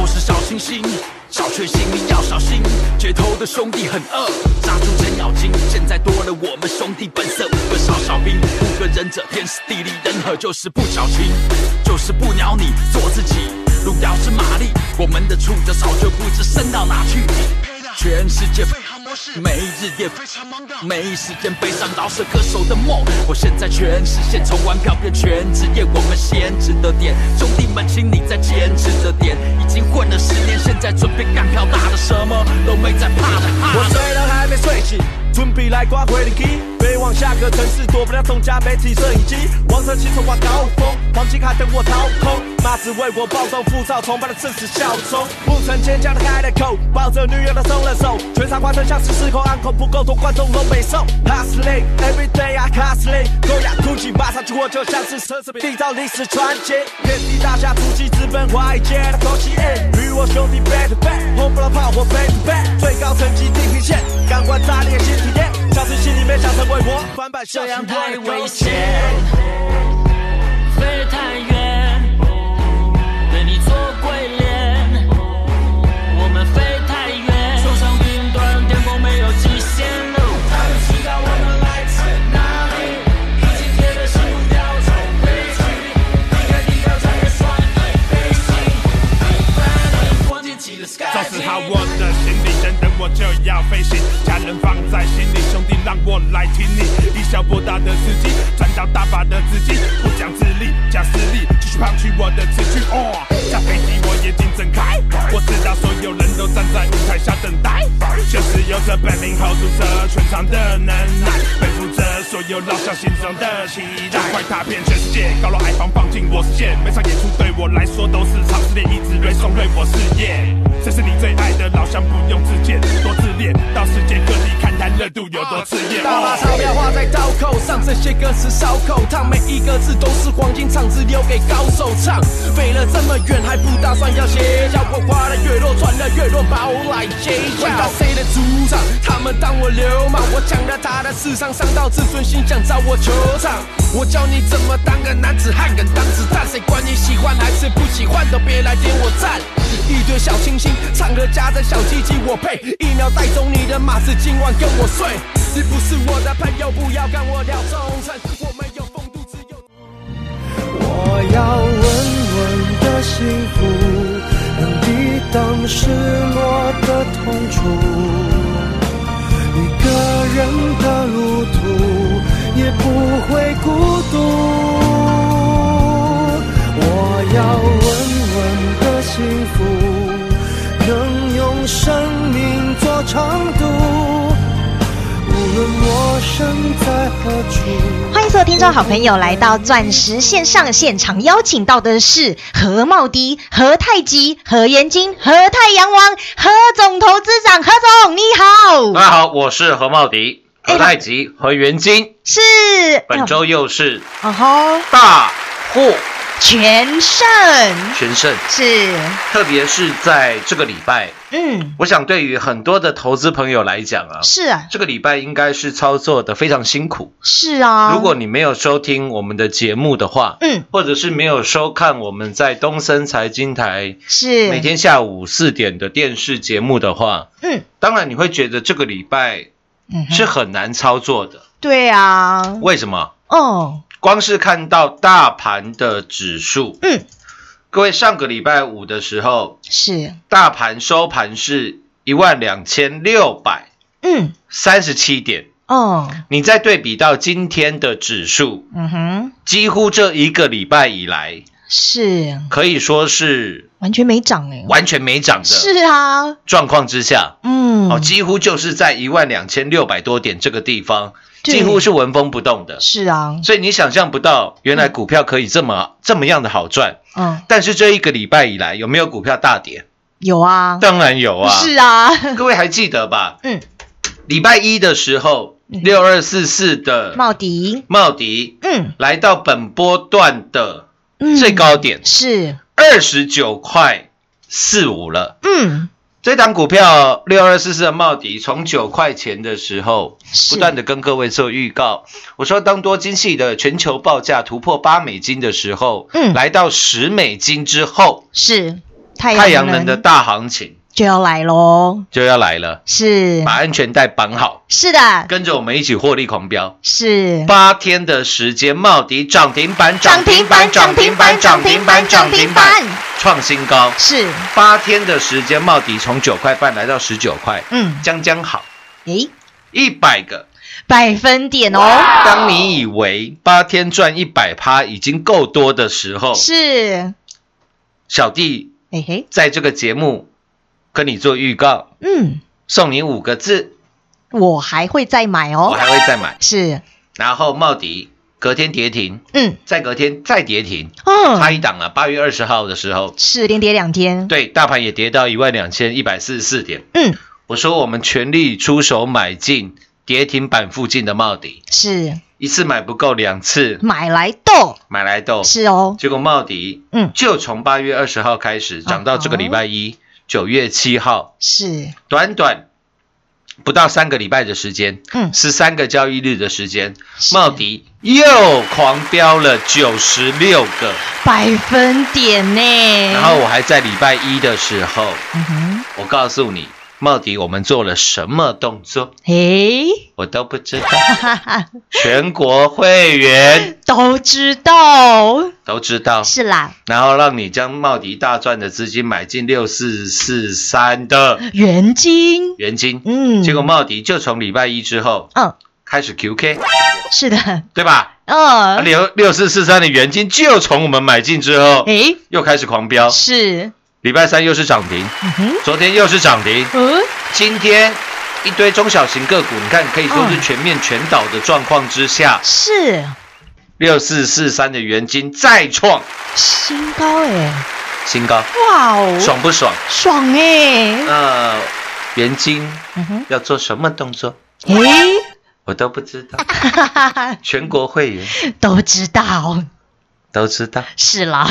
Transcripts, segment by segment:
都是小星星。小确幸你要小心，街头的兄弟很饿，杀猪程咬金。现在多了我们兄弟本色，五个少小兵，五个忍者，天时地利人和，就是不矫情，就是不鸟你，做自己。路遥知马力，我们的触角早就不知伸到哪去。全世界没日夜非常忙的，没时间悲伤饶舌歌手的梦。我现在全实现，从玩票变全职业，我们先值得点。兄弟们，请你再坚持着点。已经混了十年，现在准备干票大的，什么都没在怕的。我睡了还没睡醒，准备来刮回灵机。飞往下个城市，躲不了众家媒体摄影机。王车骑乘挂高峰，黄金卡等我掏空。妈子为我暴走浮躁，崇拜的正是效忠。不曾坚强的开了口，抱着女友的松了手。全场观众像是失控，安口不够多，观众都没送。Hustling every day I hustling，高雅哭泣，我就像是奢侈品，缔造历史传奇。遍地大侠足迹，直奔华尔街的口气。与我兄弟 back to back，轰不了炮火 back to back，最高层级地平线，感官炸裂新体验。小时心里面想成为我，翻版这样太危险，飞太我就要飞行，家人放在心里，兄弟让我来挺你。以小博大的司机，赚到大把的资金，不讲自立，讲实力，继续胖取我的词句。哦，下飞机我眼睛睁开，我知道所有人都站在舞台下等待，就是着本领后住这全场的能耐，背负着所有老乡心中的期待，快踏遍全世界，高楼矮房放进我视线，每场演出对我来说都是场试炼，一直锐送锐我事业。这是你最爱的老乡，不用自荐，多自恋，到世界各地看看热度有多炽烈。大把钞票花在刀口上，这些歌词烧口烫，每一个字都是黄金唱词，留给高手唱。飞了这么远，还不打算要歇脚？我花的越多，赚的越多，把我来接管到谁的主场？他们当我流氓，我抢了他的市场，伤到自尊心，想找我球场。我教你怎么当个男子汉，敢当子弹，谁管你喜欢还是不喜欢，都别来点我赞。一堆小清新，唱歌夹着小鸡鸡，我配一秒带走你的马子，今晚跟我睡。你不是我的朋友，不要跟我聊忠诚，我没有风度，只有。我要稳稳的幸福，能抵挡失落的痛楚。一个人的路途也不会孤独。我要稳稳的幸福，能用生命做长度。欢迎所有听众好朋友来到钻石线上现场，邀请到的是何茂迪、何太极、何元金、何太阳王、何总投资长，何总你好，大家好，我是何茂迪、何太极、何元金，是。本周又是哦吼大获全胜全胜，是。特别是在这个礼拜，嗯。我想对于很多的投资朋友来讲啊，是啊。这个礼拜应该是操作的非常辛苦。是啊，如果你没有收听我们的节目的话，嗯。或者是没有收看我们在东森财经台是。每天下午四点的电视节目的话，嗯。当然你会觉得这个礼拜嗯是很难操作的。对啊，为什么？哦光是看到大盘的指数，嗯。各位上个礼拜五的时候，是。大盘收盘是一万两千六百嗯。三十七点，哦，你再对比到今天的指数，嗯哼，几乎这一个礼拜以来，是。可以说是完全没涨哎，完全没涨的是啊，状况之下，嗯，哦，几乎就是在一万两千六百多点这个地方，对。几乎是纹风不动的。是啊，所以你想象不到，原来股票可以这么这么样的好赚。嗯，但是这一个礼拜以来，有没有股票大跌？有啊，当然有啊。是啊，各位还记得吧？嗯，礼拜一的时候，六二四四的茂迪，茂迪嗯。来到本波段的嗯，最高点。是，二十九块四五了。嗯，这档股票六二四四的茂迪，从九块钱的时候，不断的跟各位做预告。我说，当多晶系的全球报价突破八美金的时候，嗯。来到十美金之后，是。太太阳能的大行情就要来喽，就要来了，是。把安全带绑好，是的，跟着我们一起获利狂飙。是。八天的时间，茂迪涨停板，涨停板，涨停板，涨停板，涨停板，创新高。是，八天的时间，茂迪从九块半来到十九块，嗯，将将好，诶，一百个。百分点哦，当你以为八天赚一百趴已经够多的时候，是，小弟嘿嘿，在这个节目跟你做预告，嗯，送你五个字，我还会再买哦。我哦，还会再买。是，然后茂迪隔天跌停，嗯，再隔天再跌停，差嗯，一档啊！八月二十号的时候，是连跌两天，对，大盘也跌到一万两千一百四十四点。嗯，我说我们全力出手买进跌停板附近的茂迪，是，一次买不够，两次。买来豆，买来豆。是哦，结果茂迪，嗯。就从八月二十号开始涨到这个礼拜一，九月七号，是，短短不到三个礼拜的时间，嗯，十三个交易日的时间，茂迪又狂飙了九十六个。百分点呢，然后我还在礼拜一的时候，嗯哼，我告诉你，茂迪我们做了什么动作，诶，我都不知道。全国会员。都知道，都知道，是啦，然后让你将茂迪大赚的资金买进六四四三的元金，元金，嗯，结果茂迪就从礼拜一之后嗯，开始 QK，是的，对吧？嗯，六六四四三的元金就从我们买进之后诶，又开始狂飙，是，礼拜三又是涨停，嗯，昨天又是涨停，嗯，今天一堆中小型个股，你看可以说是嗯全面全倒的状况之下，是。六四四三的元金再创。新高哎，新高，哇哦，爽不爽？爽哎，那元金嗯，要做什么动作，诶，我都不知道。全国会员。都知道，都知道。是啦，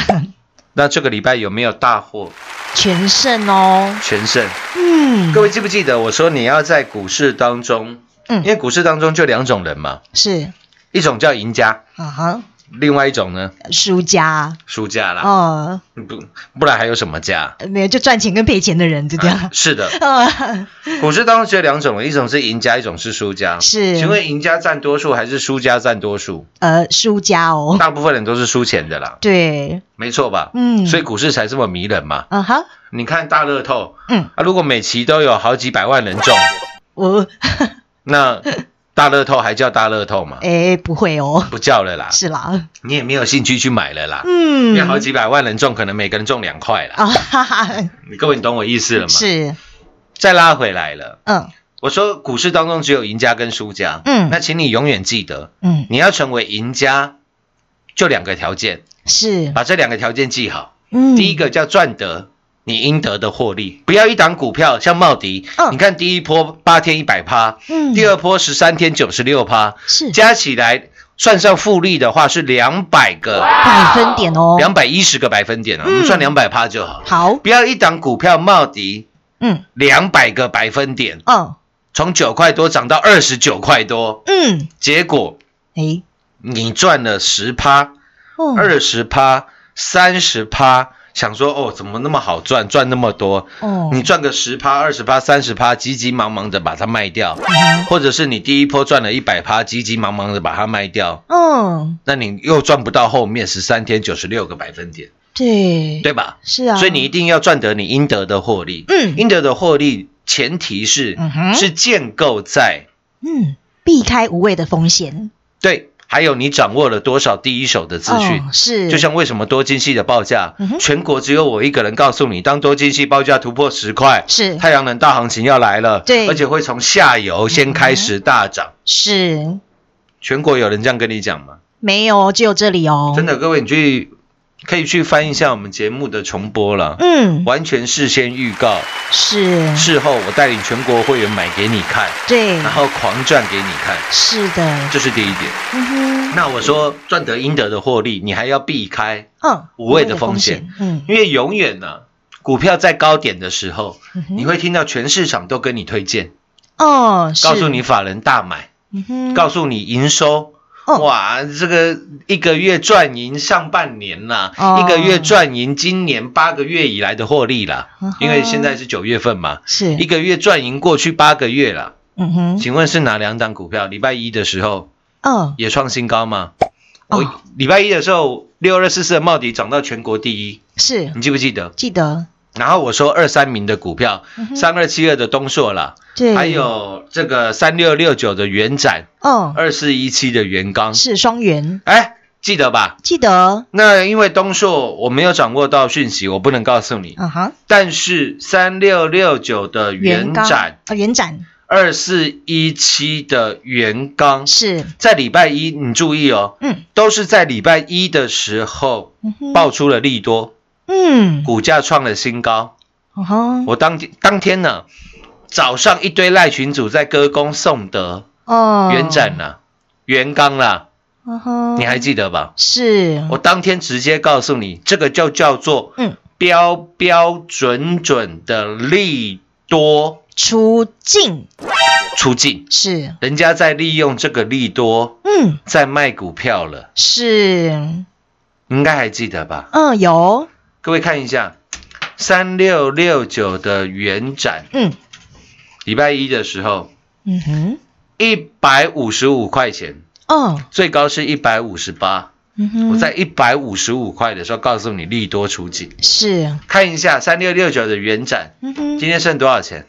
那这个礼拜有没有大获全胜哦，全胜？嗯，各位记不记得我说你要在股市当中，嗯。因为股市当中就两种人嘛，是，一种叫赢家，啊哈，另外一种呢？输家，输家啦。哦，不不然还有什么家？没有就赚钱跟赔钱的人，就这啊样，是的，呃，股市当中只有两种，一种是赢家，一种是输家。是。请问赢家占多数还是输家占多数？呃，输家哦，大部分人都是输钱的啦，对，没错吧？嗯。所以股市才这么迷人嘛。啊哈，你看大乐透，嗯，啊，如果每期都有好几百万人中，我，那大乐透还叫大乐透吗？哎，不会哦，不叫了啦，是啦，你也没有兴趣去买了啦。嗯因为好几百万人中，可能每个人中两块啦。啊哈哈，你各位，你懂我意思了吗？是，再拉回来了，嗯我说股市当中只有赢家跟输家。嗯那请你永远记得，嗯，你要成为赢家，就两个条件，是，把这两个条件记好。嗯，第一个叫赚得你应得的获利，不要一档股票像茂迪，嗯。你看第一波八天一百趴，嗯。第二波十三天九十六趴，是。加起来算上复利的话是两百个，百分点哦，两百一十个百分点啊，我们嗯算两百趴就好。好，不要一档股票茂迪嗯。两百个百分点，嗯。从九块多涨到二十九块多，嗯，结果哎，你赚了十趴、哦，二十趴、三十趴，想说哦，怎么那么好赚，赚那么多？哦，你赚个十趴、二十趴、三十趴，急急忙忙的把它卖掉，嗯或者是你第一波赚了一百趴，急急忙忙的把它卖掉，嗯，那你又赚不到后面十三天九十六个百分点，对，对吧？是啊，所以你一定要赚得你应得的获利。嗯。应得的获利前提是、嗯哼。是建构在嗯避开无谓的风险。对，还有你掌握了多少第一手的资讯？哦是，就像为什么多晶系的报价，嗯全国只有我一个人告诉你，当多晶系报价突破十块，是太阳能大行情要来了，对而且会从下游先开始大涨。是全国有人这样跟你讲吗？没有，只有这里哦。真的，各位你去可以去翻一下我们节目的重播了，嗯，完全事先预告，是，事后我带领全国会员买给你看，对，然后狂赚给你看，是的，这是第一点。嗯哼，那我说赚得应得的获利，你还要避开，嗯，无谓的风险，嗯，因为永远呢、股票在高点的时候，你会听到全市场都跟你推荐，哦，告诉你，法人大买，嗯哼，告诉你营收。哦。哇，这个一个月赚赢上半年啦，哦。一个月赚赢今年八个月以来的获利啦，因为现在是九月份嘛，是。一，个月赚赢过去八个月了。嗯哼，请问是哪两档股票？礼拜一的时候嗯，也创新高吗？哦。我礼拜一的时候，六二四四的茂迪涨到全国第一，是。你记不记得？记得，然后我说二三名的股票，三二七二的东硕啦，嗯对，还，有这个三六六九的元展，哦，二四一七的元刚，是双元，哎，记得吧？记得，那因为东硕我没有掌握到讯息，我不能告诉你。啊哈，但是三六六九的元展，啊，元展。二四一七的元刚，是，在礼拜一你注意哦，嗯。都是在礼拜一的时候爆出了利多，嗯，股价创了新高。嗯哼，我当天当天呢，早上一堆赖群主在歌功颂德，哦，元展啦、元刚啦，嗯哼，你还记得吧？是，我当天直接告诉你，这个就叫做嗯，标标准准的利多。出境出境，是，人家在利用这个利多嗯，在卖股票了，是，应该还记得吧？嗯，有，各位看一下，三六六九的元展，嗯。礼拜一的时候嗯哼，一百五十五块钱，哦，最高是一百五十八。嗯哼，我在一百五十五块的时候告诉你利多出境，是，看一下三六六九的元展，嗯哼，今天剩多少钱？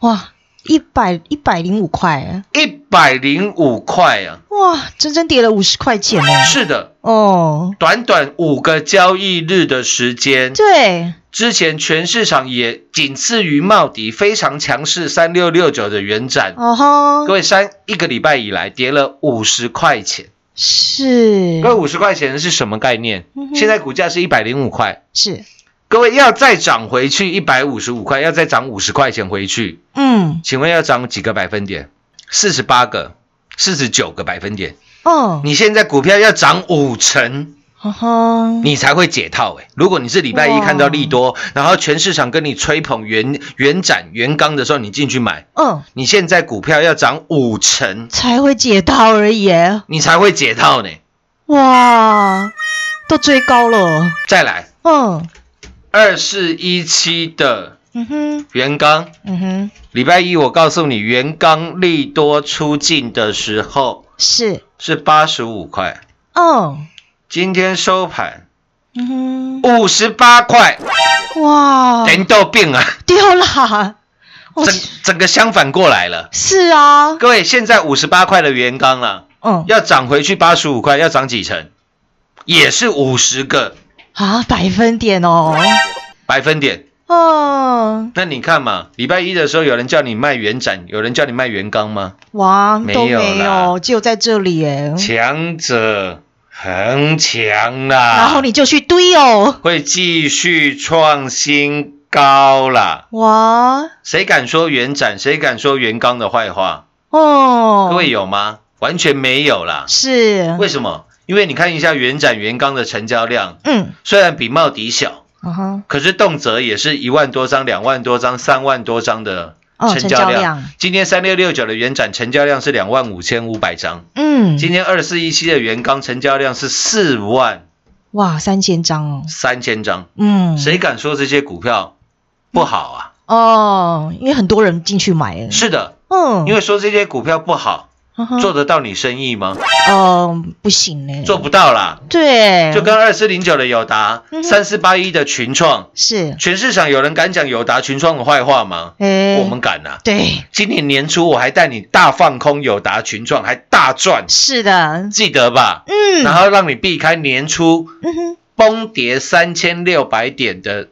哇，一百一百零五块，一百零五块啊！哇，整整跌了五十块钱呢。是的，哦，短短五个交易日的时间，对，之前全市场也仅次于茂迪非常强势三六六九的元展，哦吼各，位三一个礼拜以来跌了五十块钱，是。各位五十块钱是什么概念？嗯现在股价是一百零五块，是，各位要再涨回去一百五十五块，要再涨五十块钱回去，嗯，请问要涨几个百分点？四十八个、四十九个百分点。哦，你现在股票要涨五成，你才会解套诶、如果你是礼拜一看到利多，然后全市场跟你吹捧原原展原钢的时候，你进去买，嗯，你现在股票要涨五成，才会解套而已。你才会解套呢。哇，都追高了。再来，嗯二四一七的嗯哼。原刚，嗯哼，礼拜一我告诉你，原刚利多出境的时候是。是八十五块，哦，今天收盘嗯哼。五十八块，哇，人都病啊，丢啦！我整整个相反过来了。是啊，各位，现在五十八块的原钢了，嗯。要涨回去八十五块，要涨几成？也是五十个啊，百分点哦，百分点。哦，那你看嘛，礼拜一的时候有人叫你卖原展，有人叫你卖原钢吗？哇，没都没有啦有，只有在这里耶。强者恒强啦，然后你就去堆哦，会继续创新高啦。哇，谁敢说原展？谁敢说原钢的坏话？哦，各位有吗？完全没有啦。是，为什么？因为你看一下原展原钢的成交量，嗯，虽然比茂迪小，嗯哼，可是动辄也是一万多张、两万多张、三万多张的哦成交量。成交量。今天三六六九的原展成交量是两万五千五百张，嗯，今天二四一七的原钢成交量是四万哇，三千张哦，三千张。嗯，谁敢说这些股票不好啊？哦，因为很多人进去买了，是的，嗯，因为说这些股票不好，做得到你生意吗？哦，不行呢，做不到啦。对，就跟二四零九的友达三四八一的群创，是，全市场有人敢讲友达群创的坏话吗？哎，我们敢呐、对，今年年初我还带你大放空友达群创，还大赚，是的，记得吧？嗯，然后让你避开年初崩跌三千六百点的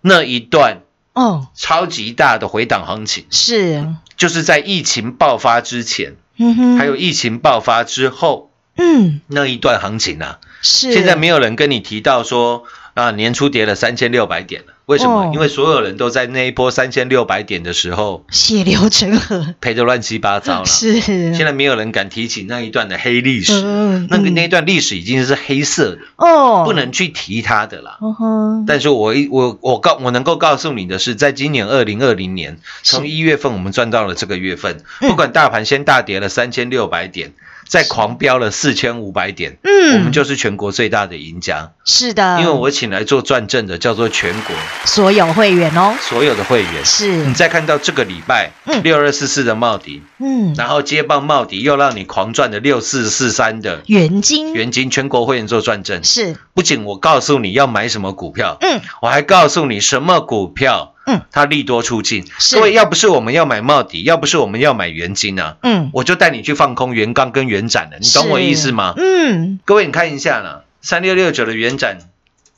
那一段哦，超级大的回档行情，是，就是在疫情爆发之前，嗯哼，还有，疫情爆发之后嗯，那一段行情啊。是，现在没有人跟你提到说啊，年初跌了三千六百点了，为什么？哦。因为所有人都在那一波三千六百点的时候血流成河，赔得乱七八糟了。是，现在没有人敢提起那一段的黑历史，嗯那个嗯那一段历史已经是黑色的，哦，不，能去提它的啦。嗯哼，但是我一我我告我能够告诉你的是，在今年二零二零年，是。从一月份我们赚到了这个月份，嗯。不管大盘先大跌了三千六百点，再狂飙了四千五百点，嗯，我们就是全国最大的赢家。是的，因为我请来做转正的叫做全国。所有会员哦，所有的会员。是。你，再看到这个礼拜嗯。六二四四的茂迪，嗯，然后接棒茂迪又让你狂赚的六四四三的元金。元金全国会员做转正。是，不仅我告诉你要买什么股票，嗯，我还告诉你什么股票，嗯，它利多出尽。是各位，要不是我们要买茂迪，要不是我们要买元金啊，嗯，我就带你去放空元钢跟元展了。你懂我意思吗？嗯，各位，你看一下呢，三六六九的元展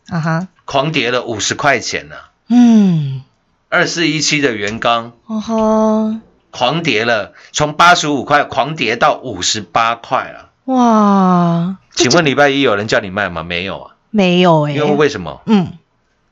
啊哈，狂跌了五十块钱呢、嗯，二四一七的元刚哦吼，狂跌了，从八十五块狂跌到五十八块了。哇，请问礼拜一有人叫你卖吗？没有啊，没有哎，因为为什么？嗯，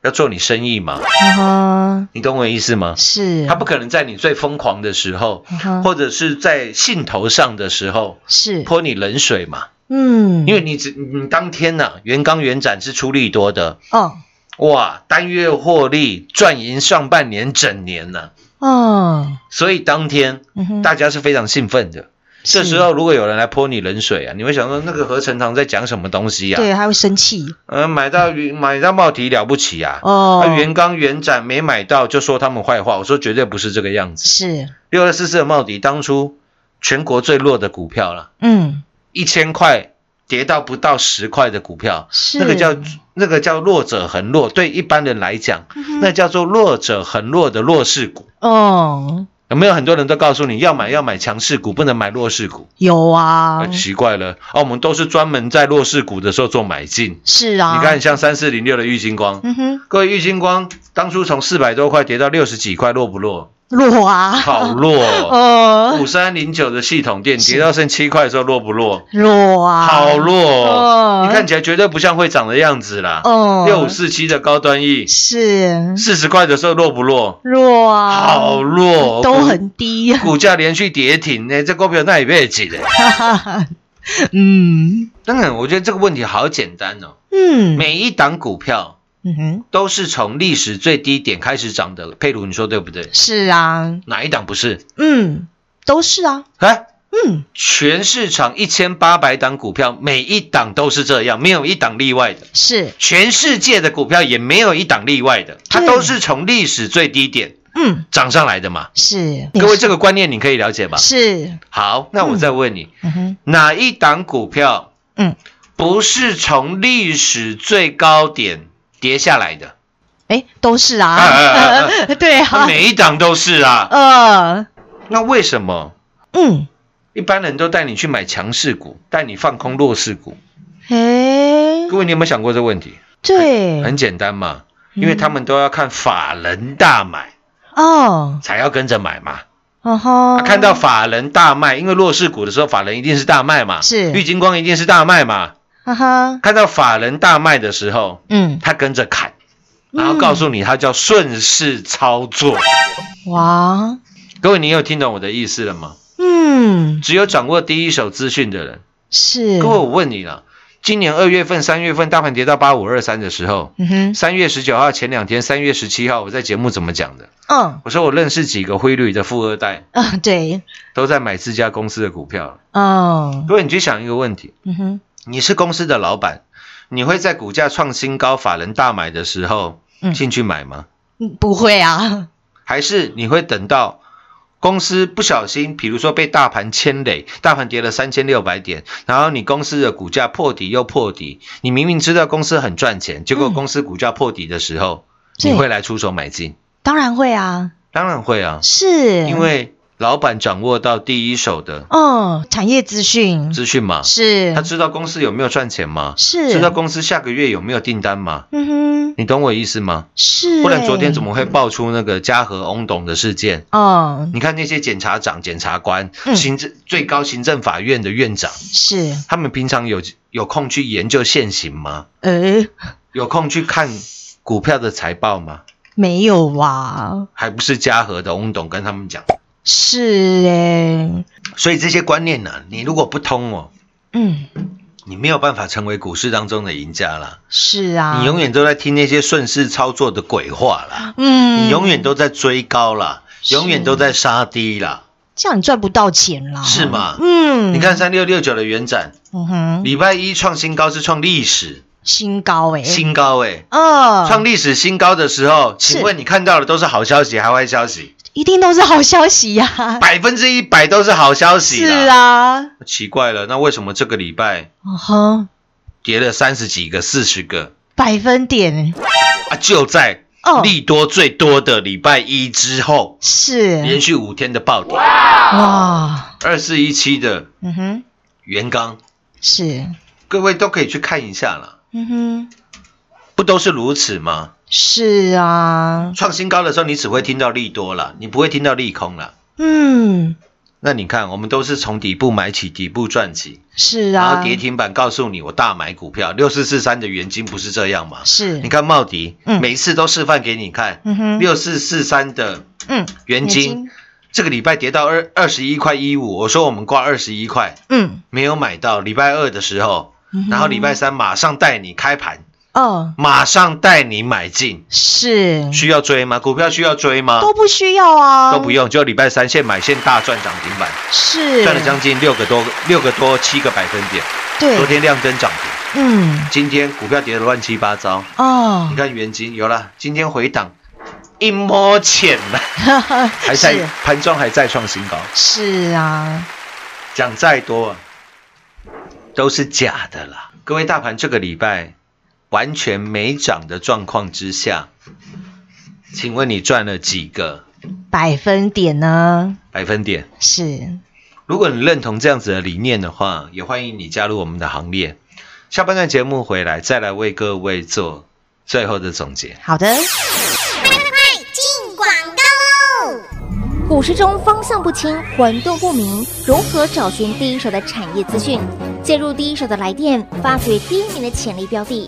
要做你生意嘛，嗯哼，你懂我意思吗？是，他不可能在你最疯狂的时候，或者是在兴头上的时候是，泼你冷水嘛，嗯，因为你只你当天呢、元刚元展是出力多的，哦，哇，单月获利赚赢上半年整年呢、哦，所以当天大家是非常兴奋的。这是。时候如果有人来泼你冷水啊，你会想说那个何成堂在讲什么东西呀、对，他会生气。呃，买到元买到茂迪了不起啊，哦。他原刚原展没买到就说他们坏话，我说绝对不是这个样子。是，六二四四的茂迪当初全国最弱的股票了，嗯，一千块跌到不到十块的股票，是。那个叫那个叫弱者恒弱，对一般人来讲，那叫做弱者恒弱的弱势股。哦，有没有很多人都告诉你要买要买强势股，不能买弱势股？有啊很，，奇怪了，哦，我们都是专门在弱势股的时候做买进。是啊，你看，，像三四零六的玉金光，嗯哼，各位玉金光当初从四百多块跌到六十几块，弱不弱？弱啊，好弱哦。哦，五三零九的系统店跌到剩七块的时候，弱不弱？弱啊，好弱哦哦！你看起来绝对不像会涨的样子啦。哦，六五四七的高端 E，是四十块的时候弱不弱？弱啊，好弱，都很低，股价连续跌停，哎，这股票那也被挤的。嗯当然，我觉得这个问题好简单哦。嗯每一档股票嗯哼，都是从历史最低点开始涨的，佩如你说对不对？是啊，哪一档不是？嗯，都是啊，哎，嗯，全市场一千八百档股票，每一档都是这样，没有一档例外的。是，全世界的股票也没有一档例外的，它都是从历史最低点嗯，涨上来的嘛。是，各位，这个观念你可以了解吧？是，好，那我再问你，嗯哼，哪一档股票嗯，不是从历史最高点跌下来的？哎，都是啊。啊啊啊，对它啊，每一档都是啊。呃，那为什么？嗯，一般人都带你去买强势股，带你放空弱势股？哎，各位，你有没有想过这个问题？对，很简单嘛，因为他们都要看法人大买哦，才要跟着买嘛。哦吼，啊看到法人大卖，因为弱势股的时候，法人一定是大卖嘛，是。玉金光一定是大卖嘛。哈哈，看到法人大卖的时候，嗯，他跟着砍，然后告诉你，他叫顺势操作。哇，各位，你有听懂我的意思了吗？嗯，只有掌握第一手资讯的人，是，各位，我问你了，今年二月份、三月份大盘跌到八五二三的时候，嗯哼，三月十九号前两天，三月十七号，我在节目怎么讲的？嗯，我说我认识几个汇率的富二代，啊，对，都在买自家公司的股票。哦，各位，你去想一个问题：嗯哼，你是公司的老板，你会在股价创新高、法人大买的时候嗯。进去买吗？嗯不会啊，还是你会等到公司不小心，比如说被大盘牵累，大盘跌了三千六百点，然后你公司的股价破底又破底，你明明知道公司很赚钱，结果嗯。公司股价破底的时候，是你会来出手买进？当然会啊，当然会啊，是。因为老板掌握到第一手的哦，产业资讯资讯嘛，是他知道公司有没有赚钱吗？是知道公司下个月有没有订单吗？嗯哼，你懂我意思吗？是，不然昨天怎么会爆出那个嘉禾翁董的事件？哦，你看那些检察长、检察官、嗯行政最高行政法院的院长，是，他们平常有有空去研究现行吗？呃，有空去看股票的财报吗？没有啊，还不是嘉禾的翁董跟他们讲。是哎，所以这些观念呢、你如果不通哦，嗯，你没有办法成为股市当中的赢家啦。是啊，你永远都在听那些顺势操作的鬼话啦，嗯，你永远都在追高啦，永远都在杀低啦，这样你赚不到钱啦，是吗？嗯，你看，三六六九的元展，嗯哼，礼拜一创新高是创历史。新高哎，新高哎、嗯，创历史新高的时候，是。请问你看到的都是好消息还坏消息？一定都是好消息呀，百分之一百都是好消息是。啊，奇怪了，那为什么这个礼拜嗯哼，跌了三十几个、四十个？百分点。啊？就在哦。利多最多的礼拜一之后，是。连是续五天的暴跌，哇，二四一七的嗯哼，元刚，是，各位都可以去看一下了，嗯哼，不都是如此吗？是啊，创新高的时候，你只会听到利多了，你不会听到利空了。嗯，那你看，我们都是从底部买起，底部赚起，是啊，然后跌停板告诉你我大买股票，六四四三的原金不是这样吗？是，你看茂迪，嗯。每一次都示范给你看，嗯哼，六四四三的嗯，元金，这个礼拜跌到二二十一块一五，我说我们挂二十一块，嗯，没有买到，礼拜二的时候，嗯然后礼拜三马上带你开盘，哦，马上带你买进，是，需要追吗？股票需要追吗？都不需要啊，都不，用，就礼拜三现买现大赚涨停板，是，赚了将近六个多六个多七个百分点，对，昨天亮灯涨停，嗯，今天股票跌得乱七八糟，哦。你，看元金有了，今天回档。一摸钱了，还 还在盘中还在创新高，是啊，讲再多啊都是假的啦。各位，大盘这个礼拜完全没涨的状况之下，请问你赚了几个百分点呢？百分点？是，如果你认同这样子的理念的话，也欢迎你加入我们的行列。下半段节目回来，再来为各位做最后的总结。好的，进广告喽！股市中方向不清、混沌不明，如何找寻第一手的产业资讯？介入第一手的来电，发掘第一名的潜力标的，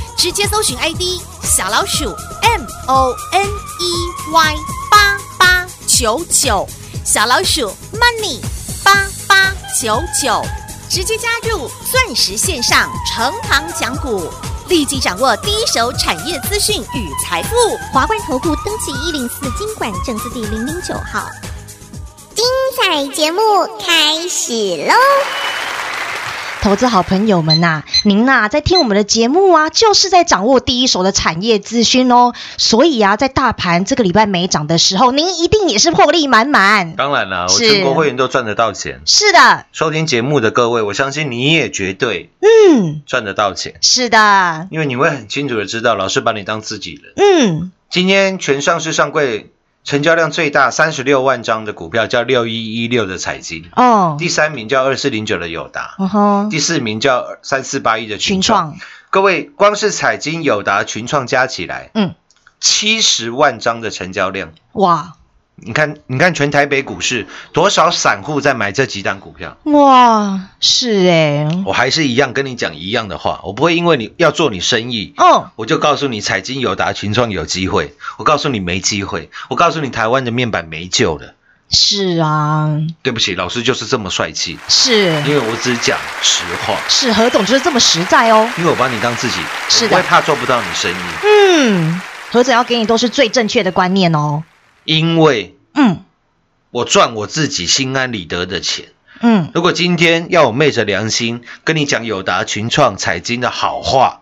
直接搜寻 ID 小老鼠 M O N E Y 八八九九，小老鼠 Money 八八九九，直接加入钻石线上成行讲股，立即掌握第一手产业资讯与财富。华冠投顾登记一零四经管证字第零零九号。精彩节目开始喽！投资好朋友们呐、您呐、在听我们的节目啊，就是在掌握第一手的产业资讯哦。所以啊，在大盘这个礼拜没涨的时候，您一定也是获利满满。当然了，我全国会员都赚得到钱。是的，收听节目的各位，我相信你也绝对嗯，赚得到钱，是的，因为你会很清楚的知道，老师把你当自己人。嗯，今天全上市上柜成交量最大三十六万张的股票叫六一一六的彩金，哦，第三名叫二四零九的友达，第四名叫三四八一的群群。创，各位，光是彩金、友达、群创加起来，嗯，七十万张的成交量。哇你看，你看全台北股市多少散户在买这几档股票？哇，是哎，我还是一样跟你讲一样的话，我不会因为你要做你生意，哦，我就告诉你财经、友达、群创有机会，我告诉你没机会，我告诉你台湾的面板没救了。是啊，对不起，老师就是这么帅气，是因为我只讲实话，是何总就是这么实在哦。因为我把你当自己，是的我不会怕做不到你生意，嗯，何总要给你都是最正确的观念哦。因为嗯我赚我自己心安理得的钱。嗯，如果今天要我昧着良心跟你讲友达、群创、彩金的好话，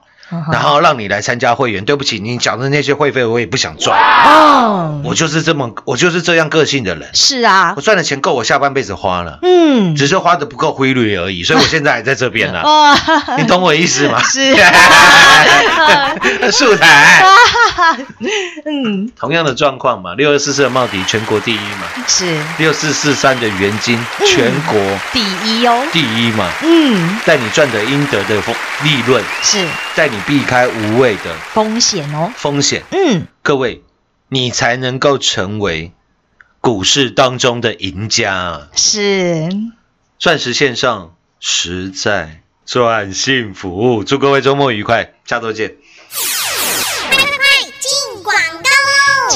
然后让你来参加会员，对不起，你讲的那些会费我也不想赚，哦，我就是这么，我就是这样个性的人。是啊。我，赚的钱够我下半辈子花了，嗯，只是花的不够规律而已，所以我现在还在这边呢。哦，你懂我意思吗？是。树台，嗯，同样的状况嘛，六二四四的茂迪全国第一嘛，是。六四四三的元金全国第一哦，第一嘛，嗯，带你赚的应得的风利润，是带你避开无谓的风险哦，风险，嗯，各位，你才能够成为股市当中的赢家。啊！是。钻石线上实在赚幸福，祝各位周末愉快，下周见。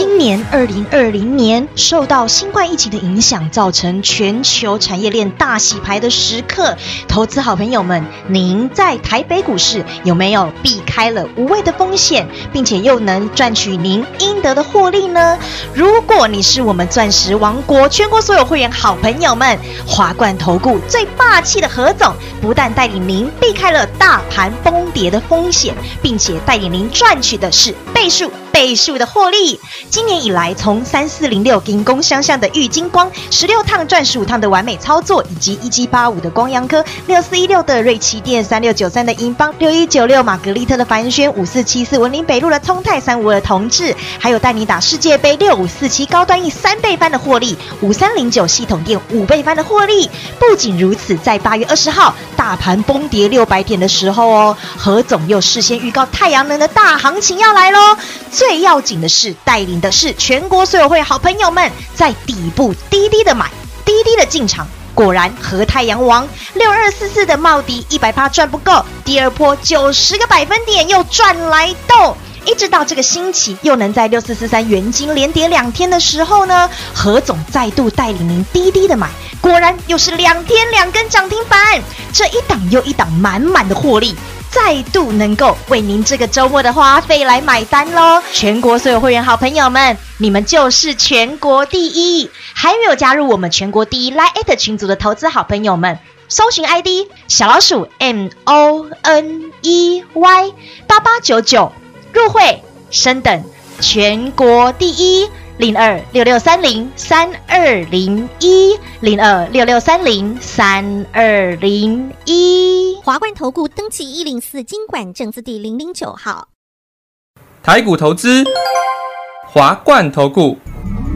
今年二零二零年受到新冠疫情的影响，造成全球产业链大洗牌的时刻。投资好朋友们，您在台北股市有没有避开了无谓的风险，并且又能赚取您应得的获利呢？如果你是我们钻石王国全国所有会员好朋友们，华冠投顾最霸气的何总，不但带领您避开了大盘崩跌的风险，并且带领您赚取的是倍数。倍数的获利。今年以来，从三四零六金工相向的玉金光，十六趟赚十五趟的完美操作，以及一七八五的光阳科，六四一六的瑞奇电，三六九三的英邦，六一九六玛格丽特的凡轩，五四七四文林北路的通泰，三五二同志，还有带你打世界杯六五四七高端 E 三倍翻的获利，五三零九系统店五倍翻的获利。不仅如此，在八月二十号大盘崩跌六百点的时候哦，何总又事先预告太阳能的大行情要来喽。最要紧的是，带领的是全国所有会好朋友们在底部滴滴的买，滴滴的进场。果然，和太阳王六二四四的茂迪一百八赚不够，第二波九十个百分点又赚来斗。一直到这个星期，又能在六四四三元金连跌两天的时候呢，何总再度带领您滴滴的买，果然又是两天两根涨停板，这一档又一档满满的获利。再度能够为您这个周末的花费来买单喽！全国所有会员好朋友们，你们就是全国第一！还没有加入我们全国第一 Line 群组的投资好朋友们，搜寻 ID 小老鼠 M O N E Y 八八九九入会，升等全国第一。零二六六三零三二零一零二六六三零三二零一。华冠投顾登记一零四经管证字第零零九号。台股投资，华冠投顾。